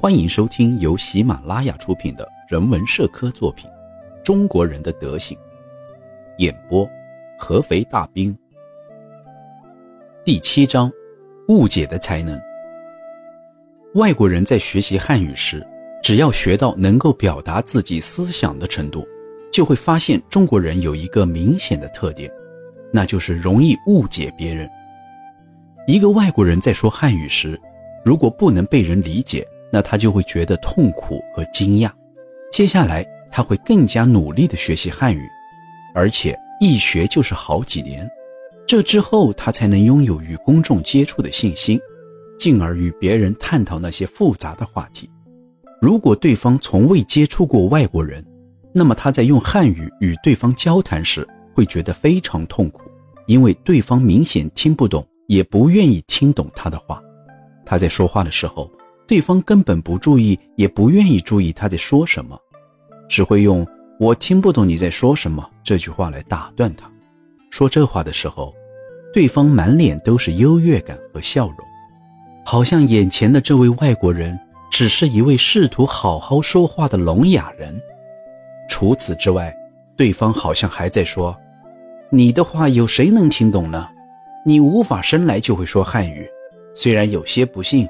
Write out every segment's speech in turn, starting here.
欢迎收听由喜马拉雅出品的人文社科作品《中国人的德行》，演播：合肥大兵。第七章：误解的才能。外国人在学习汉语时，只要学到能够表达自己思想的程度，就会发现中国人有一个明显的特点，那就是容易误解别人。一个外国人在说汉语时，如果不能被人理解，那他就会觉得痛苦和惊讶，接下来他会更加努力地学习汉语，而且一学就是好几年，这之后他才能拥有与公众接触的信心，进而与别人探讨那些复杂的话题。如果对方从未接触过外国人，那么他在用汉语与对方交谈时会觉得非常痛苦，因为对方明显听不懂，也不愿意听懂他的话。他在说话的时候。对方根本不注意，也不愿意注意他在说什么，只会用“我听不懂你在说什么”这句话来打断他。说这话的时候，对方满脸都是优越感和笑容，好像眼前的这位外国人只是一位试图好好说话的聋哑人。除此之外，对方好像还在说：“你的话有谁能听懂呢？你无法生来就会说汉语，虽然有些不幸。”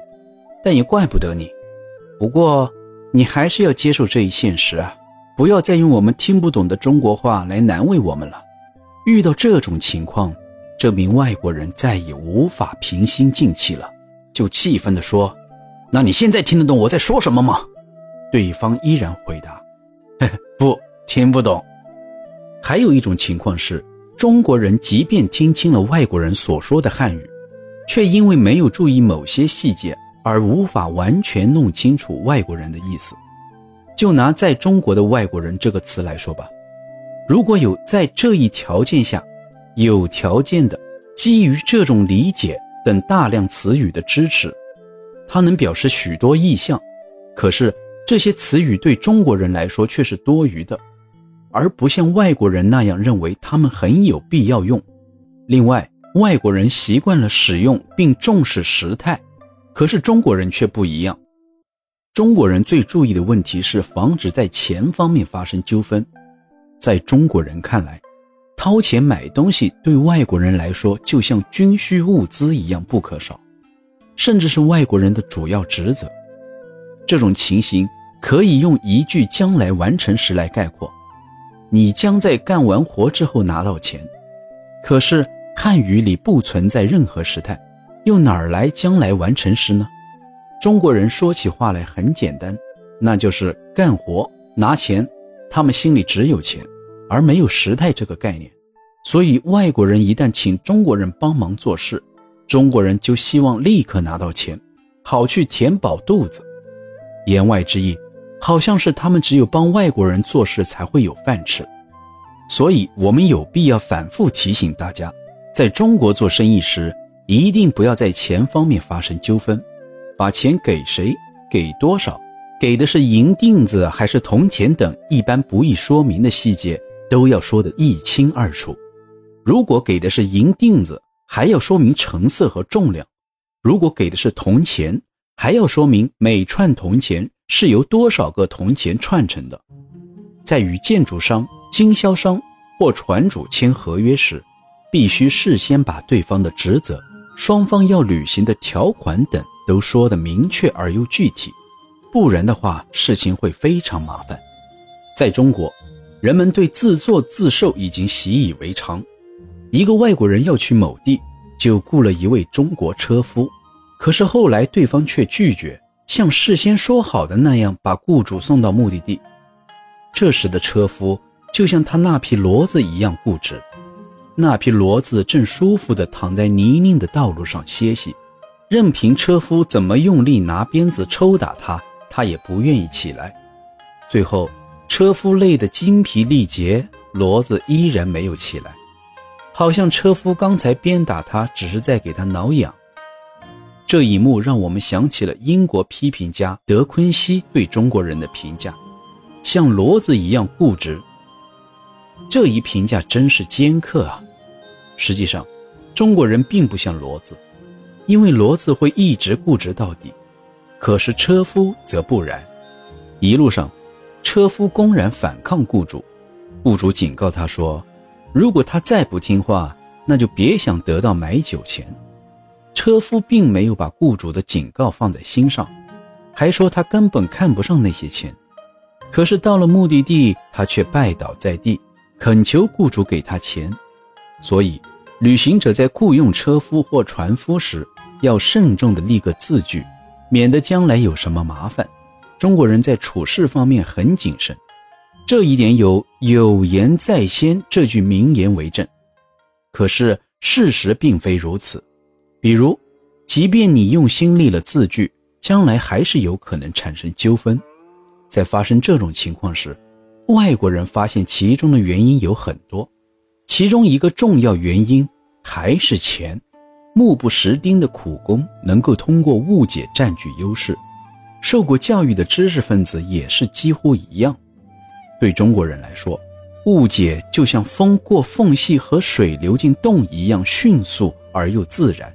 但也怪不得你，不过你还是要接受这一现实啊！不要再用我们听不懂的中国话来难为我们了。遇到这种情况，这名外国人再也无法平心静气了，就气愤地说：“那你现在听得懂我在说什么吗？”对方依然回答：“不，听不懂。”还有一种情况是，中国人即便听清了外国人所说的汉语，却因为没有注意某些细节。而无法完全弄清楚外国人的意思，就拿在中国的外国人这个词来说吧，如果有在这一条件下，有条件的基于这种理解等大量词语的支持，它能表示许多意象，可是这些词语对中国人来说却是多余的，而不像外国人那样认为他们很有必要用。另外，外国人习惯了使用并重视时态。可是中国人却不一样，中国人最注意的问题是防止在钱方面发生纠纷。在中国人看来，掏钱买东西对外国人来说就像军需物资一样不可少，甚至是外国人的主要职责。这种情形可以用一句“将来完成时”来概括：你将在干完活之后拿到钱。可是汉语里不存在任何时态。又哪儿来将来完成时呢？中国人说起话来很简单，那就是干活拿钱，他们心里只有钱，而没有时态这个概念。所以外国人一旦请中国人帮忙做事，中国人就希望立刻拿到钱，好去填饱肚子。言外之意，好像是他们只有帮外国人做事才会有饭吃。所以我们有必要反复提醒大家，在中国做生意时。一定不要在钱方面发生纠纷，把钱给谁、给多少、给的是银锭子还是铜钱等一般不易说明的细节，都要说得一清二楚。如果给的是银锭子，还要说明成色和重量；如果给的是铜钱，还要说明每串铜钱是由多少个铜钱串成的。在与建筑商、经销商或船主签合约时，必须事先把对方的职责。双方要履行的条款等都说得明确而又具体，不然的话事情会非常麻烦。在中国，人们对自作自受已经习以为常。一个外国人要去某地，就雇了一位中国车夫，可是后来对方却拒绝像事先说好的那样把雇主送到目的地。这时的车夫就像他那匹骡子一样固执。那匹骡子正舒服地躺在泥泞的道路上歇息，任凭车夫怎么用力拿鞭子抽打它，它也不愿意起来。最后，车夫累得精疲力竭，骡子依然没有起来，好像车夫刚才鞭打它只是在给它挠痒。这一幕让我们想起了英国批评家德昆西对中国人的评价：像骡子一样固执。这一评价真是尖刻啊！实际上，中国人并不像骡子，因为骡子会一直固执到底，可是车夫则不然。一路上，车夫公然反抗雇主，雇主警告他说：“如果他再不听话，那就别想得到买酒钱。”车夫并没有把雇主的警告放在心上，还说他根本看不上那些钱。可是到了目的地，他却拜倒在地，恳求雇主给他钱。所以，旅行者在雇佣车夫或船夫时，要慎重地立个字据，免得将来有什么麻烦。中国人在处事方面很谨慎，这一点有“有言在先”这句名言为证。可是事实并非如此。比如，即便你用心立了字据，将来还是有可能产生纠纷。在发生这种情况时，外国人发现其中的原因有很多，其中一个重要原因还是钱。目不识丁的苦工能够通过误解占据优势。受过教育的知识分子也是几乎一样。对中国人来说，误解就像风过缝隙和水流进洞一样迅速而又自然。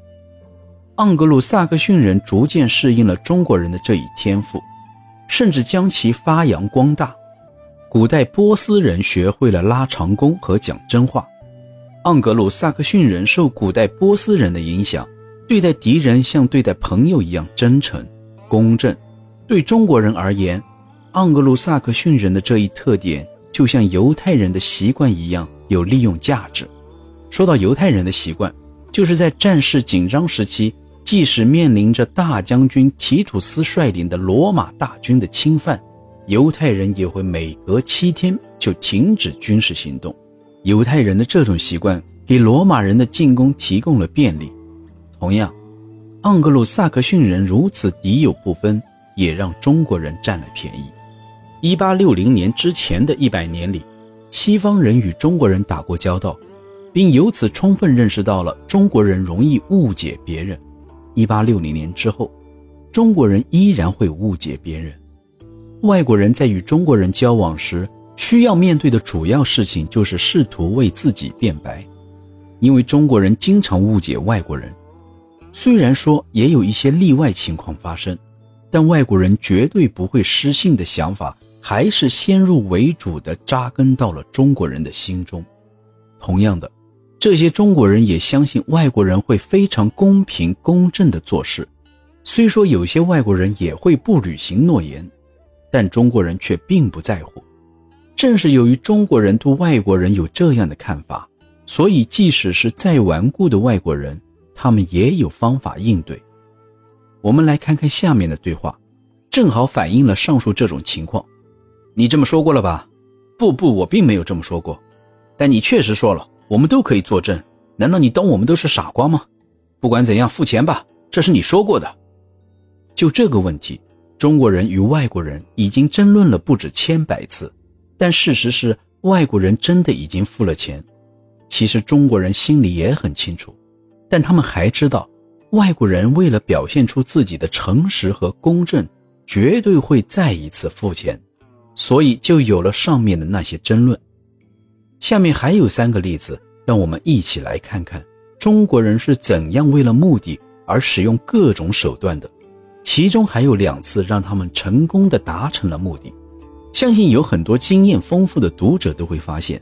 盎格鲁撒克逊人逐渐适应了中国人的这一天赋，甚至将其发扬光大。古代波斯人学会了拉长弓和讲真话，盎格鲁撒克逊人受古代波斯人的影响，对待敌人像对待朋友一样真诚、公正。对中国人而言，盎格鲁撒克逊人的这一特点，就像犹太人的习惯一样有利用价值。说到犹太人的习惯，就是在战事紧张时期，即使面临着大将军提图斯率领的罗马大军的侵犯，犹太人也会每隔七天就停止军事行动。犹太人的这种习惯给罗马人的进攻提供了便利。同样，盎格鲁撒克逊人如此敌友不分。也让中国人占了便宜。一八六零年之前的一百年里，西方人与中国人打过交道，并由此充分认识到了中国人容易误解别人。一八六零年之后，中国人依然会误解别人。外国人在与中国人交往时，需要面对的主要事情就是试图为自己辩白，因为中国人经常误解外国人。虽然说也有一些例外情况发生。但外国人绝对不会失信的想法，还是先入为主的扎根到了中国人的心中。同样的，这些中国人也相信外国人会非常公平公正的做事。虽说有些外国人也会不履行诺言，但中国人却并不在乎。正是由于中国人对外国人有这样的看法，所以即使是再顽固的外国人，他们也有方法应对。我们来看看下面的对话，正好反映了上述这种情况。你这么说过了吧？不不，我并没有这么说过。但你确实说了，我们都可以作证。难道你当我们都是傻瓜吗？不管怎样，付钱吧，这是你说过的。就这个问题，中国人与外国人已经争论了不止千百次。但事实是，外国人真的已经付了钱。其实中国人心里也很清楚，但他们还知道。外国人为了表现出自己的诚实和公正，绝对会再一次付钱，所以就有了上面的那些争论。下面还有三个例子，让我们一起来看看中国人是怎样为了目的而使用各种手段的。其中还有两次让他们成功的达成了目的。相信有很多经验丰富的读者都会发现，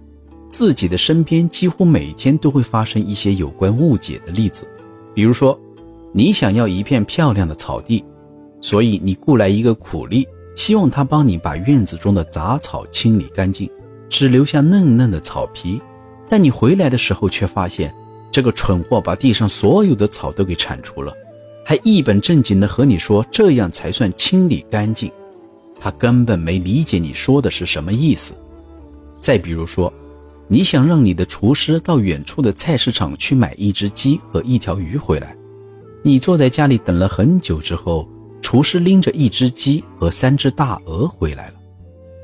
自己的身边几乎每天都会发生一些有关误解的例子，比如说。你想要一片漂亮的草地，所以你雇来一个苦力，希望他帮你把院子中的杂草清理干净，只留下嫩嫩的草皮。但你回来的时候却发现，这个蠢货把地上所有的草都给铲除了，还一本正经地和你说这样才算清理干净。他根本没理解你说的是什么意思。再比如说，你想让你的厨师到远处的菜市场去买一只鸡和一条鱼回来。你坐在家里等了很久之后，厨师拎着一只鸡和三只大鹅回来了。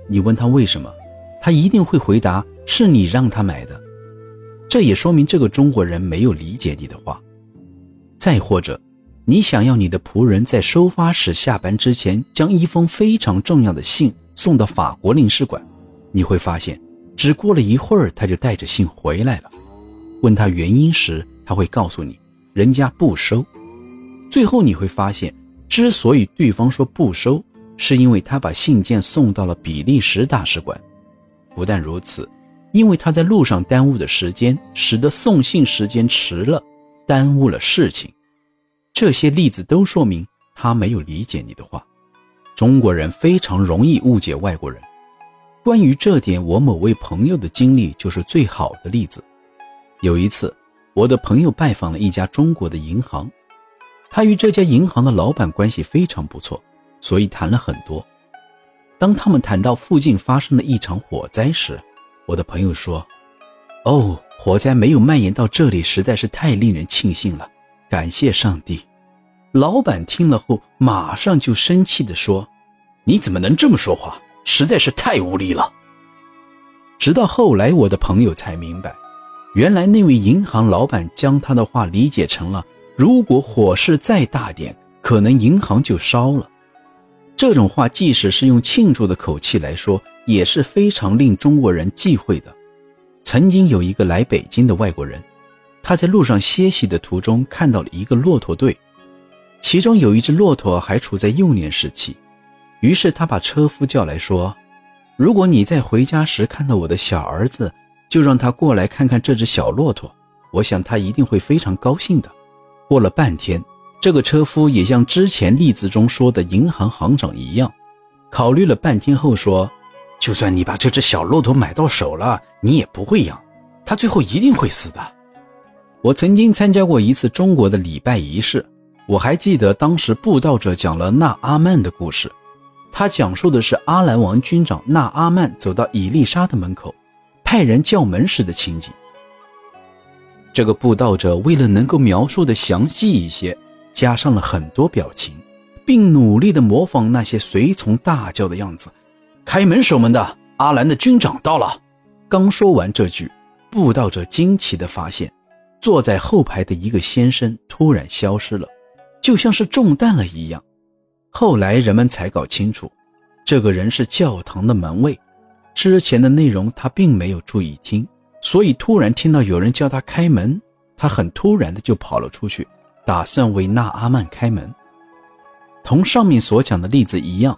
你问他为什么，他一定会回答是你让他买的。这也说明这个中国人没有理解你的话。再或者，你想要你的仆人在收发室下班之前将一封非常重要的信送到法国领事馆，你会发现，只过了一会儿他就带着信回来了。问他原因时，他会告诉你，人家不收。最后你会发现，之所以对方说不收，是因为他把信件送到了比利时大使馆。不但如此，因为他在路上耽误的时间，使得送信时间迟了，耽误了事情。这些例子都说明他没有理解你的话。中国人非常容易误解外国人。关于这点，我某位朋友的经历就是最好的例子。有一次，我的朋友拜访了一家中国的银行，他与这家银行的老板关系非常不错，所以谈了很多。当他们谈到附近发生的一场火灾时，我的朋友说：“哦，火灾没有蔓延到这里，实在是太令人庆幸了，感谢上帝。”老板听了后，马上就生气地说：“你怎么能这么说话？实在是太无理了。”直到后来，我的朋友才明白，原来那位银行老板将他的话理解成了：如果火势再大点，可能银行就烧了。这种话即使是用庆祝的口气来说，也是非常令中国人忌讳的。曾经有一个来北京的外国人，他在路上歇息的途中看到了一个骆驼队。其中有一只骆驼还处在幼年时期，于是他把车夫叫来说：“如果你在回家时看到我的小儿子，就让他过来看看这只小骆驼，我想他一定会非常高兴的。”过了半天，这个车夫也像之前例子中说的银行行长一样，考虑了半天后说：“就算你把这只小骆驼买到手了，你也不会养，它最后一定会死的。”我曾经参加过一次中国的礼拜仪式。我还记得当时布道者讲了纳阿曼的故事，他讲述的是阿兰王军长纳阿曼走到伊丽莎的门口，派人叫门时的情景。这个布道者为了能够描述的详细一些，加上了很多表情，并努力的模仿那些随从大叫的样子。开门守门的阿兰的军长到了。刚说完这句，布道者惊奇的发现，坐在后排的一个先生突然消失了。就像是中弹了一样。后来人们才搞清楚，这个人是教堂的门卫。之前的内容他并没有注意听，所以突然听到有人叫他开门，他很突然的就跑了出去，打算为纳阿曼开门。同上面所讲的例子一样，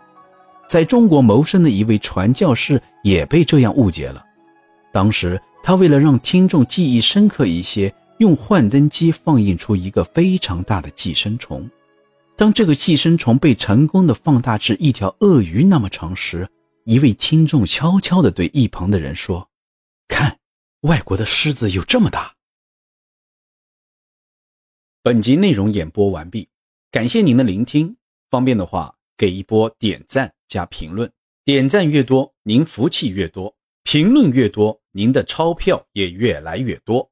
在中国谋生的一位传教士也被这样误解了。当时他为了让听众记忆深刻一些。用幻灯机放映出一个非常大的寄生虫，当这个寄生虫被成功的放大至一条鳄鱼那么长时，一位听众悄悄地对一旁的人说：“看，外国的狮子有这么大。”本集内容演播完毕，感谢您的聆听。方便的话，给一波点赞加评论，点赞越多，您福气越多；评论越多，您的钞票也越来越多。